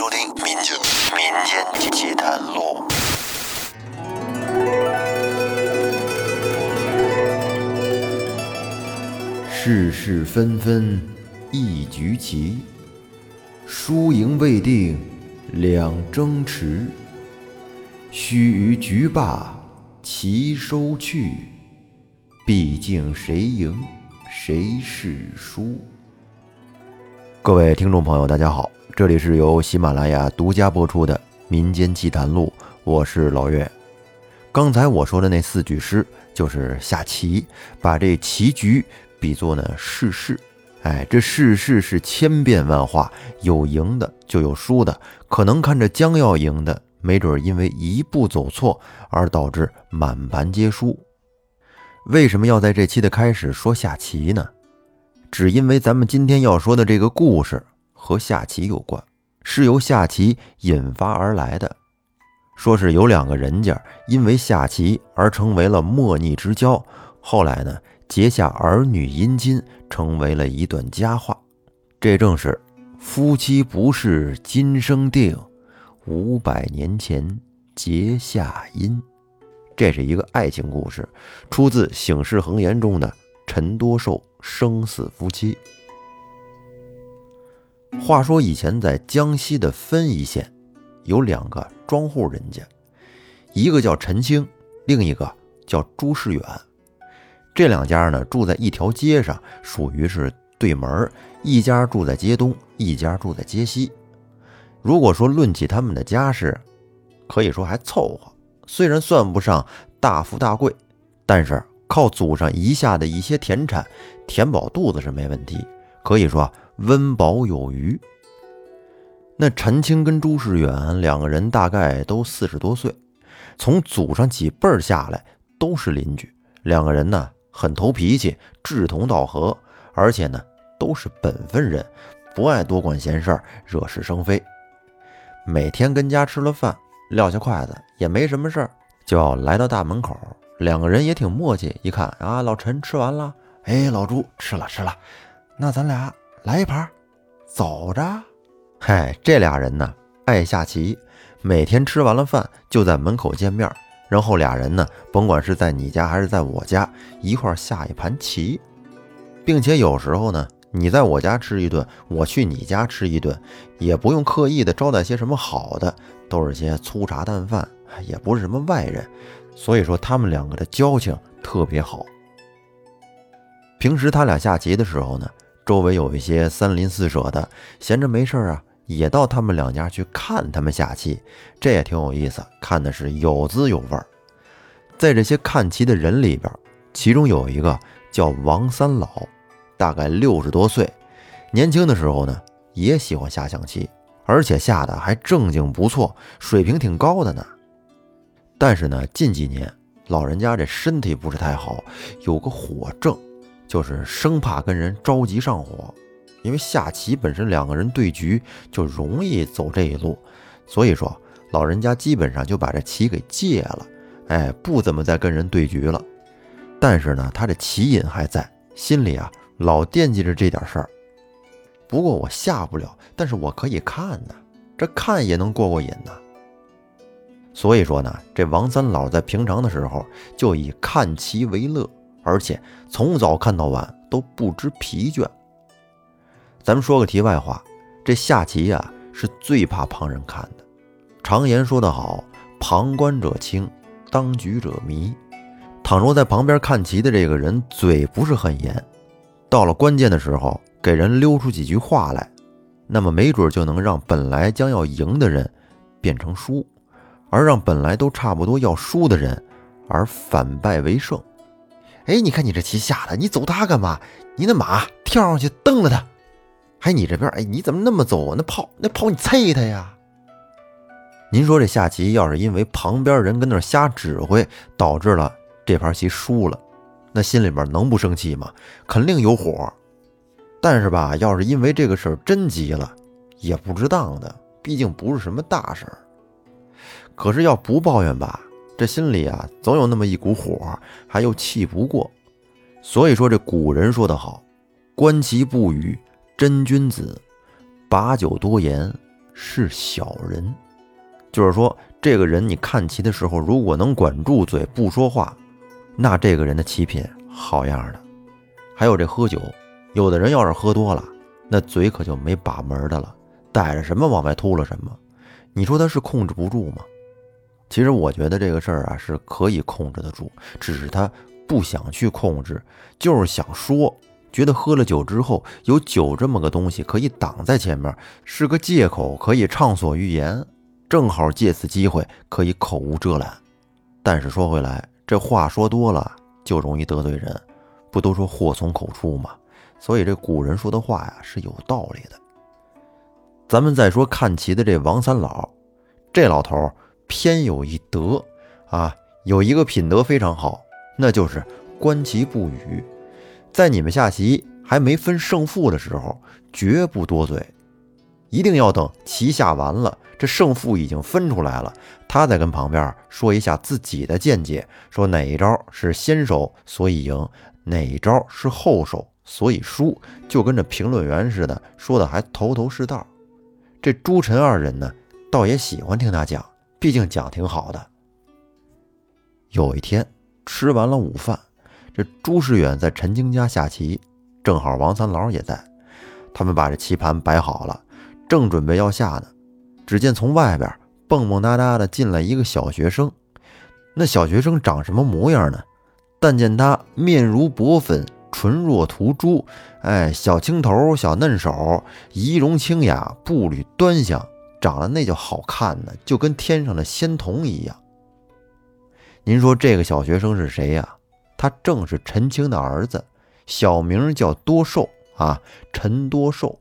收听《民间民间奇谈录》。世事纷纷一局棋，输赢未定两争持。须臾局罢棋收去，毕竟谁赢谁是输。各位听众朋友，大家好，这里是由喜马拉雅独家播出的《民间奇谈录》，我是老岳。刚才我说的那四句诗就是下棋，把这棋局比作呢世事。哎，这世事是千变万化，有赢的就有输的，可能看着将要赢的，没准因为一步走错而导致满盘皆输。为什么要在这期的开始说下棋呢？只因为咱们今天要说的这个故事和下棋有关，是由下棋引发而来的。说是有两个人家因为下棋而成为了莫逆之交，后来呢结下儿女姻亲，成为了一段佳话。这正是夫妻不是今生定，五百年前结下因。这是一个爱情故事，出自《醒世恒言》中的陈多寿生死夫妻。话说以前在江西的分宜县，有两个庄户人家，一个叫陈清，另一个叫朱世远。这两家呢住在一条街上，属于是对门一家住在街东，一家住在街西。如果说论起他们的家世，可以说还凑合，虽然算不上大富大贵，但是靠祖上遗下的一些田产填饱肚子是没问题，可以说温饱有余。那陈清跟朱世远两个人大概都四十多岁，从祖上几辈儿下来都是邻居。两个人呢很投脾气，志同道合，而且呢都是本分人，不爱多管闲事儿，惹是生非。每天跟家吃了饭，撂下筷子也没什么事儿，就要来到大门口。两个人也挺默契，一看啊，老陈吃完了，哎，老朱吃了吃了，那咱俩来一盘，走着。嗨，这俩人呢爱下棋，每天吃完了饭就在门口见面，然后俩人呢，甭管是在你家还是在我家，一块下一盘棋，并且有时候呢，你在我家吃一顿，我去你家吃一顿，也不用刻意的招待些什么好的，都是些粗茶淡饭，也不是什么外人，所以说他们两个的交情特别好。平时他俩下棋的时候呢，周围有一些三邻四舍的，闲着没事啊。也到他们两家去看他们下棋，这也挺有意思，看的是有滋有味儿。在这些看棋的人里边，其中有一个叫王三老，大概六十多岁，年轻的时候呢也喜欢下象棋，而且下的还正经不错，水平挺高的呢。但是呢，近几年老人家这身体不是太好，有个火症，就是生怕跟人着急上火。因为下棋本身两个人对局就容易走这一路，所以说老人家基本上就把这棋给戒了，哎，不怎么再跟人对局了。但是呢，他这棋瘾还在，心里啊老惦记着这点事儿。不过我下不了，但是我可以看呢，这看也能过过瘾呢。所以说呢，这王三老在平常的时候就以看棋为乐，而且从早看到晚都不知疲倦。咱们说个题外话，这下棋呀是最怕旁人看的。常言说得好，旁观者清，当局者迷。倘若在旁边看棋的这个人嘴不是很严，到了关键的时候给人溜出几句话来，那么没准就能让本来将要赢的人变成输，而让本来都差不多要输的人而反败为胜。哎，你看你这棋下的，你走他干嘛？你那马跳上去蹬了他。还你这边，哎，你怎么那么走啊？那炮，那炮，你啐他呀！您说这下棋要是因为旁边人跟那瞎指挥，导致了这盘棋输了，那心里边能不生气吗？肯定有火。但是吧，要是因为这个事儿真急了，也不值当的，毕竟不是什么大事儿。可是要不抱怨吧，这心里啊总有那么一股火，还又气不过。所以说这古人说得好：“观棋不语。”真君子，把酒多言，是小人，就是说，这个人你看棋的时候，如果能管住嘴不说话，那这个人的棋品好样的。还有这喝酒，有的人要是喝多了，那嘴可就没把门的了，逮着什么往外吐了什么。你说他是控制不住吗？其实我觉得这个事儿啊是可以控制得住，只是他不想去控制，就是想说。觉得喝了酒之后有酒这么个东西可以挡在前面，是个借口，可以畅所欲言，正好借此机会可以口无遮拦。但是说回来，这话说多了就容易得罪人，不都说祸从口出吗？所以这古人说的话呀是有道理的。咱们再说看棋的这王三老，这老头偏有一德啊，有一个品德非常好，那就是观棋不语。在你们下棋还没分胜负的时候，绝不多嘴，一定要等棋下完了，这胜负已经分出来了，他再跟旁边说一下自己的见解，说哪一招是先手所以赢，哪一招是后手所以输，就跟这评论员似的，说的还头头是道。这朱陈二人呢，倒也喜欢听他讲，毕竟讲挺好的。有一天吃完了午饭。这朱世远在陈清家下棋，正好王三老也在。他们把这棋盘摆好了，正准备要下呢。只见从外边蹦蹦哒哒的进来一个小学生。那小学生长什么模样呢？但见他面如薄粉，唇若涂朱，哎，小青头，小嫩手，仪容清雅，步履端详，长得那叫好看呢，就跟天上的仙童一样。您说这个小学生是谁呀？他正是陈清的儿子，小名叫多寿啊，陈多寿。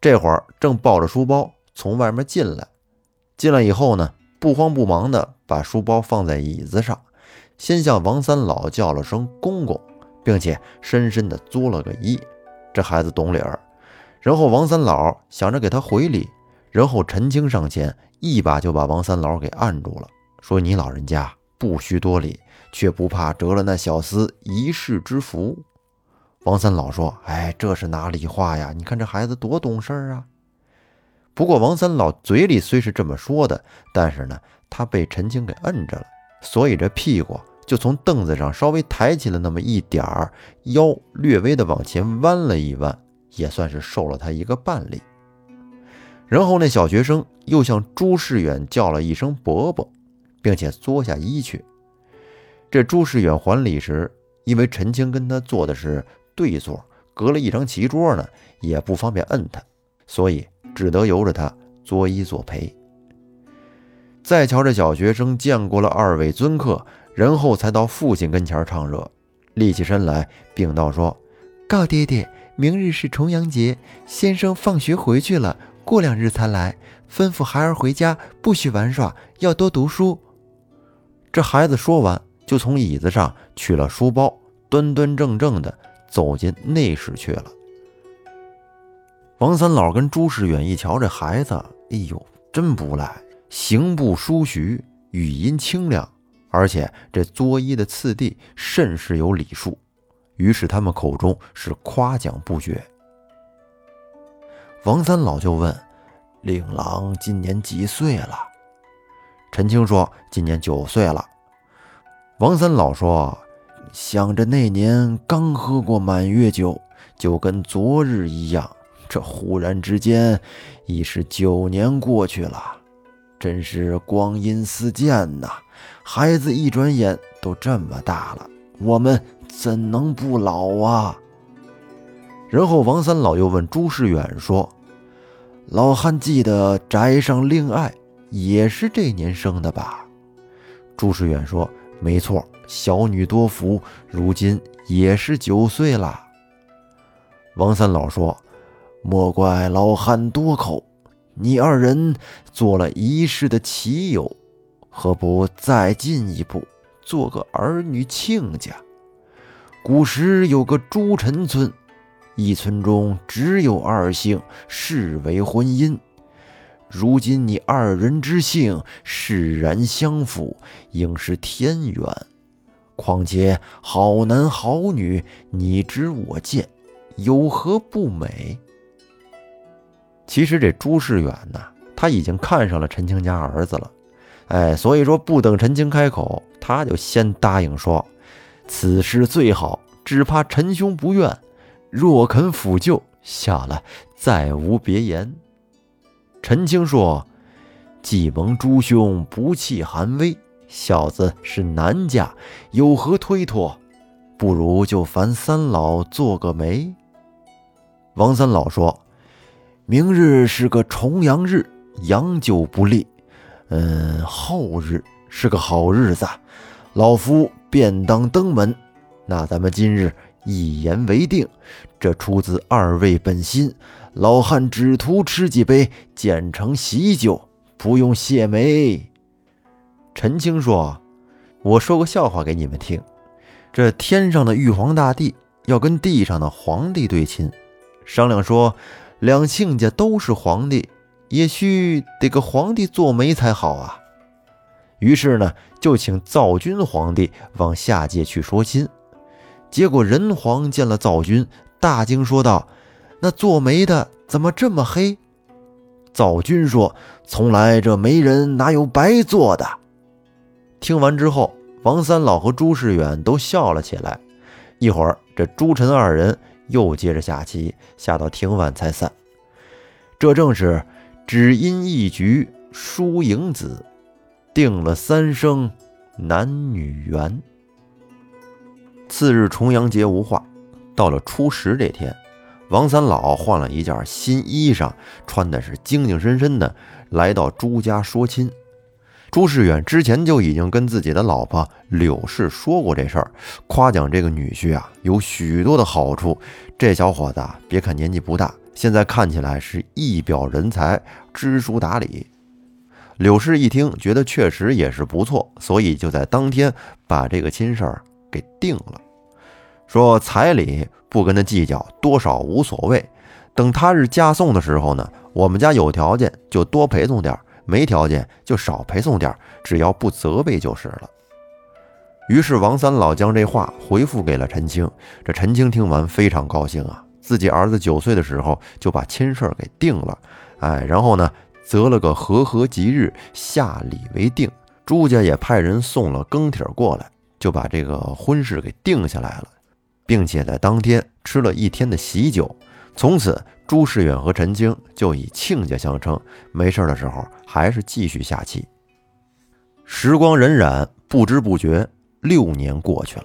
这会儿正抱着书包从外面进来，进来以后呢，不慌不忙的把书包放在椅子上，先向王三老叫了声“公公”，并且深深的作了个揖。这孩子懂理儿。然后王三老想着给他回礼，然后陈青上前一把就把王三老给按住了，说：“你老人家不需多礼。”却不怕折了那小厮一世之福。王三老说：“哎，这是哪里话呀？你看这孩子多懂事啊！”不过王三老嘴里虽是这么说的，但是呢，他被陈青给摁着了，所以这屁股就从凳子上稍微抬起了那么一点儿，腰略微的往前弯了一弯，也算是受了他一个半礼。然后那小学生又向朱世远叫了一声“伯伯”，并且作下揖去。这朱世远还礼时，因为陈青跟他坐的是对座，隔了一张棋桌呢，也不方便摁他，所以只得由着他作揖作陪。再瞧这小学生见过了二位尊客，然后才到父亲跟前唱热，立起身来禀道说：“告爹爹，明日是重阳节，先生放学回去了，过两日才来，吩咐孩儿回家不许玩耍，要多读书。”这孩子说完。就从椅子上取了书包，端端正正的走进内室去了。王三老跟朱世远一瞧这孩子，哎呦，真不赖，行步疏徐，语音清亮，而且这作揖的次第甚是有礼数。于是他们口中是夸奖不绝。王三老就问：“令郎今年几岁了？”陈青说：“今年九岁了。”王三老说：“想着那年刚喝过满月酒，就跟昨日一样。这忽然之间，已是九年过去了，真是光阴似箭呐！孩子一转眼都这么大了，我们怎能不老啊？”然后王三老又问朱世远说：“老汉记得宅上令爱也是这年生的吧？”朱世远说。没错，小女多福，如今也是九岁了。王三老说：“莫怪老汉多口，你二人做了一世的棋友，何不再进一步，做个儿女亲家？古时有个朱陈村，一村中只有二姓，视为婚姻。”如今你二人之姓释然相符，应是天缘。况且好男好女，你知我见，有何不美？其实这朱世远呢，他已经看上了陈青家儿子了。哎，所以说不等陈青开口，他就先答应说：“此事最好，只怕陈兄不愿。若肯抚救，下来再无别言。”陈青说：“既蒙诸兄不弃寒威，小子是南家，有何推脱？不如就烦三老做个媒。”王三老说：“明日是个重阳日，阳久不利。嗯，后日是个好日子，老夫便当登门。那咱们今日一言为定，这出自二位本心。老汉只图吃几杯简成喜酒，不用谢媒。”陈青说：“我说个笑话给你们听。这天上的玉皇大帝要跟地上的皇帝对亲。”商量说，两亲家都是皇帝，也许得个皇帝做媒才好啊。于是呢，就请灶君皇帝往下界去说亲。结果人皇见了灶君，大惊说道：“那做媒的怎么这么黑？”灶君说：“从来这媒人哪有白做的？”听完之后，王三老和朱世远都笑了起来。一会儿，这朱陈二人。又接着下棋，下到挺晚才散。这正是只因一局输赢子，定了三生男女缘。次日重阳节无话，到了初十这天，王三老换了一件新衣裳，穿的是精精神神的，来到朱家说亲。朱世远之前就已经跟自己的老婆柳氏说过这事儿，夸奖这个女婿啊有许多的好处。这小伙子别看年纪不大，现在看起来是一表人才，知书达理。柳氏一听，觉得确实也是不错，所以就在当天把这个亲事儿给定了，说彩礼不跟他计较，多少无所谓。等他日嫁送的时候呢，我们家有条件就多陪送点。没条件就少陪送点，只要不责备就是了。于是王三老将这话回复给了陈青。这陈青听完非常高兴啊，自己儿子九岁的时候就把亲事给定了，哎，然后呢择了个和合吉日下礼为定。朱家也派人送了庚帖过来，就把这个婚事给定下来了，并且在当天吃了一天的喜酒。从此，朱世远和陈青就以亲家相称。没事的时候，还是继续下棋。时光荏苒，不知不觉六年过去了。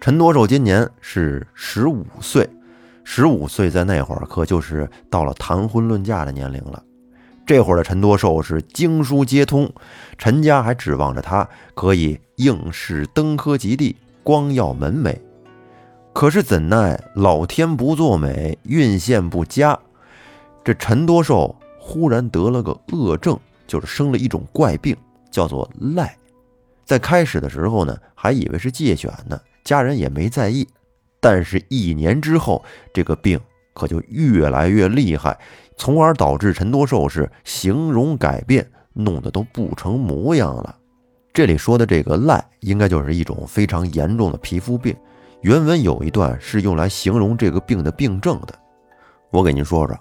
陈多寿今年是十五岁，十五岁在那会儿可就是到了谈婚论嫁的年龄了。这会儿的陈多寿是经书皆通，陈家还指望着他可以应试登科及第，光耀门楣。可是怎奈老天不作美，运线不佳，这陈多寿忽然得了个恶症，就是生了一种怪病，叫做赖。在开始的时候呢，还以为是借选呢，家人也没在意。但是，一年之后，这个病可就越来越厉害，从而导致陈多寿是形容改变，弄得都不成模样了。这里说的这个赖，应该就是一种非常严重的皮肤病。原文有一段是用来形容这个病的病症的，我给您说说：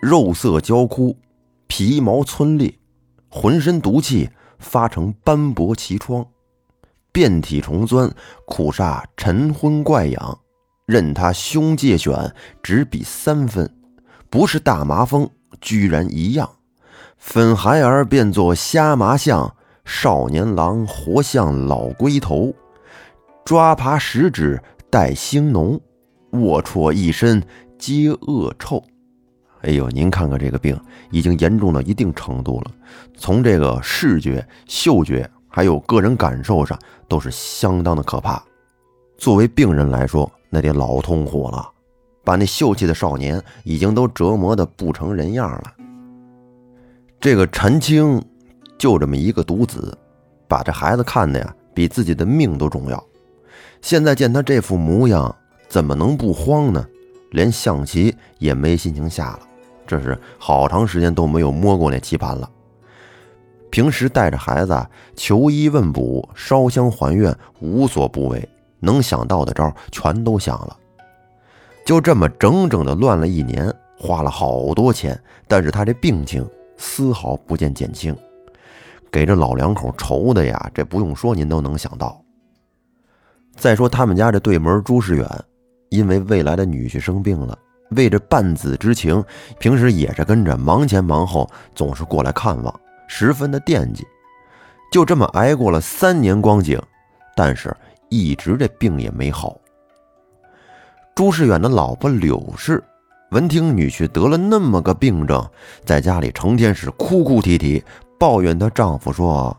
肉色焦枯，皮毛皴裂，浑身毒气发成斑驳奇疮，遍体虫钻，苦煞晨昏怪痒。任他凶界选，只比三分，不是大麻风，居然一样。粉孩儿变作虾麻象，少年郎活像老龟头。抓爬十指带腥浓，龌龊一身皆恶臭。哎呦，您看看这个病已经严重到一定程度了，从这个视觉、嗅觉还有个人感受上都是相当的可怕。作为病人来说，那得老痛苦了，把那秀气的少年已经都折磨得不成人样了。这个陈青就这么一个独子，把这孩子看的呀，比自己的命都重要。现在见他这副模样，怎么能不慌呢？连象棋也没心情下了，这是好长时间都没有摸过那棋盘了。平时带着孩子求医问卜、烧香还愿，无所不为，能想到的招全都想了。就这么整整的乱了一年，花了好多钱，但是他这病情丝毫不见减轻，给这老两口愁的呀，这不用说您都能想到。再说他们家这对门朱世远，因为未来的女婿生病了，为这半子之情，平时也是跟着忙前忙后，总是过来看望，十分的惦记。就这么挨过了三年光景，但是一直这病也没好。朱世远的老婆柳氏，闻听女婿得了那么个病症，在家里成天是哭哭啼啼，抱怨她丈夫说：“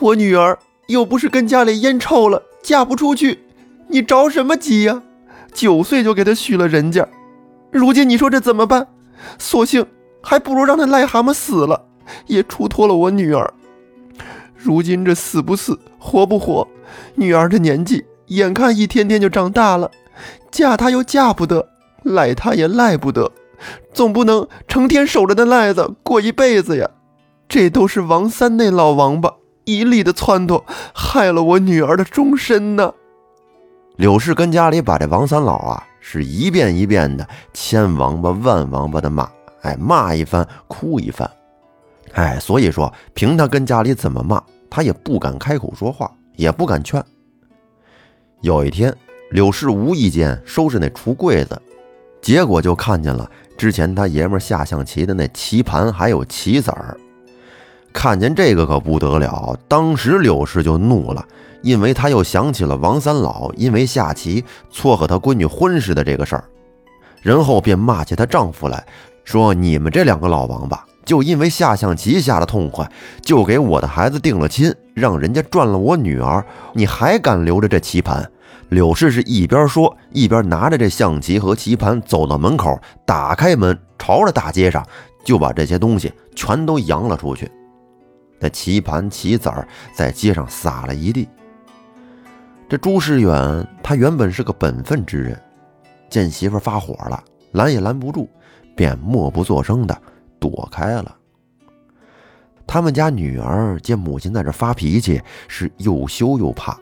我女儿又不是跟家里烟臭了，嫁不出去，你着什么急呀？九岁就给她许了人家，如今你说这怎么办？索性还不如让那癞蛤蟆死了，也出脱了我女儿。”如今这死不死，活不活，女儿的年纪眼看一天天就长大了，嫁他又嫁不得，赖他也赖不得，总不能成天守着那赖子过一辈子呀。这都是王三那老王八一力的撺掇，害了我女儿的终身呢。柳氏跟家里把这王三老啊，是一遍一遍的千王八万王八的骂，哎，骂一番，哭一番。哎，所以说，凭他跟家里怎么骂，他也不敢开口说话，也不敢劝。有一天，柳氏无意间收拾那橱柜子，结果就看见了之前他爷们下象棋的那棋盘，还有棋子儿。看见这个可不得了，当时柳氏就怒了，因为他又想起了王三老因为下棋撮合他闺女婚事的这个事儿，然后便骂起她丈夫来说：“你们这两个老王八！”就因为下象棋下的痛快，就给我的孩子定了亲，让人家赚了我女儿，你还敢留着这棋盘？柳氏是一边说，一边拿着这象棋和棋盘走到门口，打开门，朝着大街上就把这些东西全都扬了出去。那棋盘棋子儿在街上撒了一地。这朱世远他原本是个本分之人，见媳妇发火了，拦也拦不住，便默不作声的。躲开了。他们家女儿见母亲在这发脾气，是又羞又怕，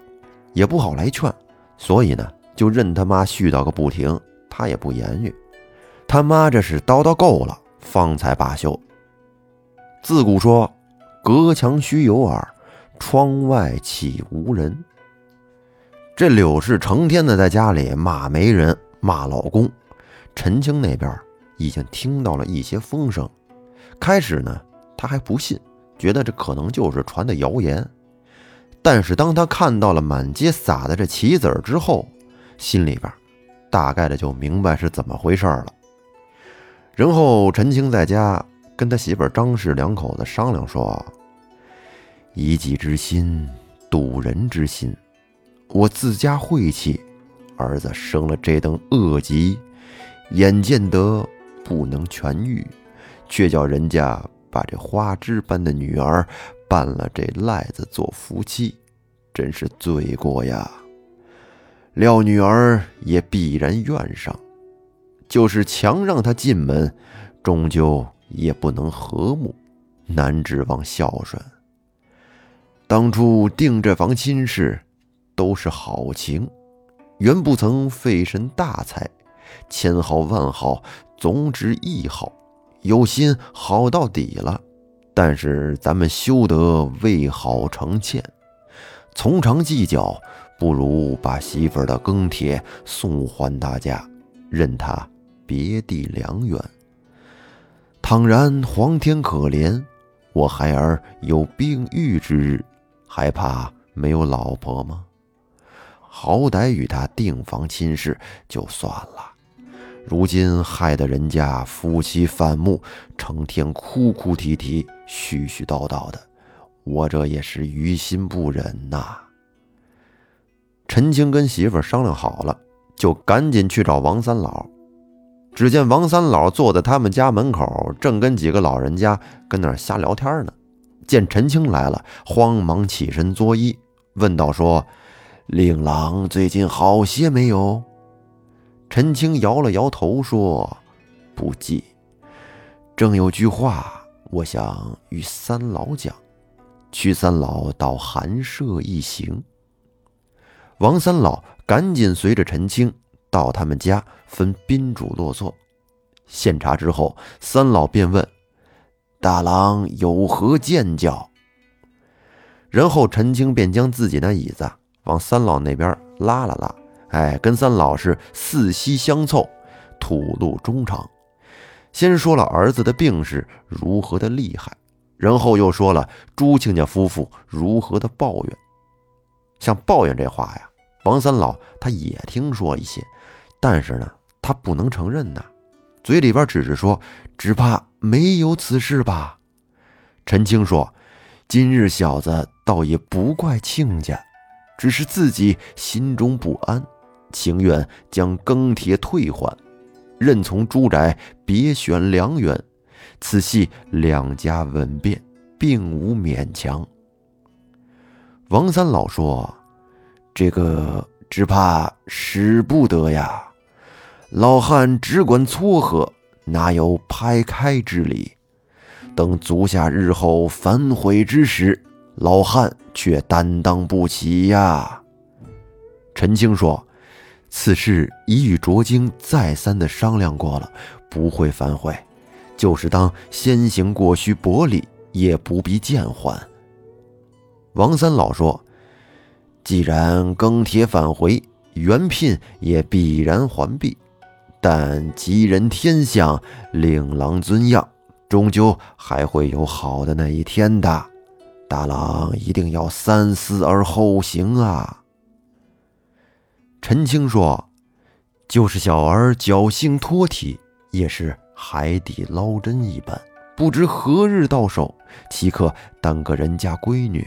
也不好来劝，所以呢，就任他妈絮叨个不停，他也不言语。他妈这是叨叨够了，方才罢休。自古说，隔墙须有耳，窗外岂无人。这柳氏成天的在家里骂媒人，骂老公。陈青那边已经听到了一些风声。开始呢，他还不信，觉得这可能就是传的谣言。但是当他看到了满街撒的这棋子儿之后，心里边大概的就明白是怎么回事了。然后陈青在家跟他媳妇张氏两口子商量说：“以己之心度人之心，我自家晦气，儿子生了这等恶疾，眼见得不能痊愈。”却叫人家把这花枝般的女儿办了这赖子做夫妻，真是罪过呀！料女儿也必然怨上，就是强让她进门，终究也不能和睦，难指望孝顺。当初定这房亲事，都是好情，原不曾费神大财，千好万好，总指一好。有心好到底了，但是咱们修得未好成欠，从长计较，不如把媳妇儿的庚帖送还大家，任他别地良缘。倘然皇天可怜，我孩儿有病愈之日，还怕没有老婆吗？好歹与他订房亲事就算了。如今害得人家夫妻反目，成天哭哭啼啼、絮絮叨叨的，我这也是于心不忍呐。陈青跟媳妇商量好了，就赶紧去找王三老。只见王三老坐在他们家门口，正跟几个老人家跟那儿瞎聊天呢。见陈青来了，慌忙起身作揖，问道：“说令郎最近好些没有？”陈青摇了摇头，说：“不记。正有句话，我想与三老讲，屈三老到寒舍一行。”王三老赶紧随着陈青到他们家，分宾主落座。献茶之后，三老便问：“大郎有何见教？然后陈青便将自己的椅子往三老那边拉了拉，哎，跟三老是四膝相凑，吐露衷肠。先说了儿子的病是如何的厉害，然后又说了朱亲家夫妇如何的抱怨。像抱怨这话呀，王三老他也听说一些，但是呢，他不能承认呐，嘴里边只是说，只怕没有此事吧。陈青说：“今日小子倒也不怪亲家，只是自己心中不安，情愿将庚帖退还。”任从朱宅，别选良缘。此系两家稳便，并无勉强。王三老说：“这个只怕使不得呀。老汉只管撮合，哪有拍开之理？等足下日后反悔之时，老汉却担当不起呀。”陈青说。此事已与卓京再三的商量过了，不会反悔。就是当先行过须薄礼，也不必见还。王三老说：“既然更帖返回，原聘也必然还毕。但吉人天相，令郎尊样，终究还会有好的那一天的。大郎一定要三思而后行啊。”陈青说：“就是小儿侥幸脱体，也是海底捞针一般，不知何日到手，岂可耽搁人家闺女？”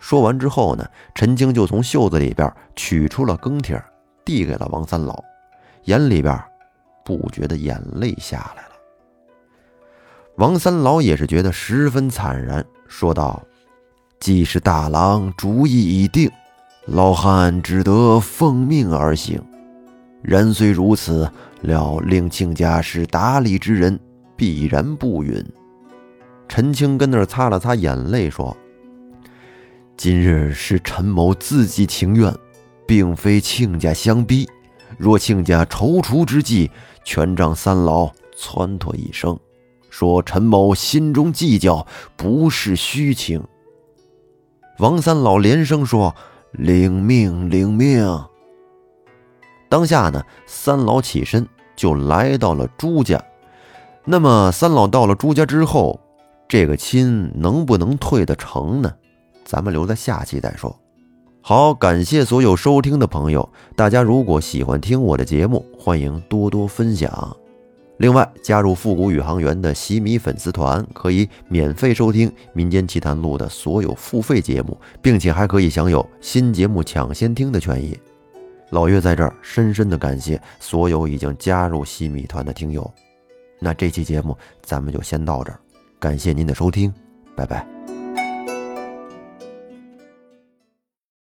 说完之后呢，陈青就从袖子里边取出了庚帖，递给了王三老，眼里边不觉的眼泪下来了。王三老也是觉得十分惨然，说道：“既是大郎主意已定。”老汉只得奉命而行，人虽如此，料令亲家是达理之人，必然不允。陈青跟那儿擦了擦眼泪，说：“今日是陈某自己情愿，并非亲家相逼。若亲家踌躇之际，权仗三老撺掇一声，说陈某心中计较，不是虚情。”王三老连声说。领命，领命！当下呢，三老起身就来到了朱家。那么，三老到了朱家之后，这个亲能不能退得成呢？咱们留在下期再说。好，感谢所有收听的朋友，大家如果喜欢听我的节目，欢迎多多分享。另外，加入复古宇航员的洗米粉丝团，可以免费收听《民间奇谈录》的所有付费节目，并且还可以享有新节目抢先听的权益。老岳在这儿深深的感谢所有已经加入洗米团的听友。那这期节目咱们就先到这儿，感谢您的收听，拜拜。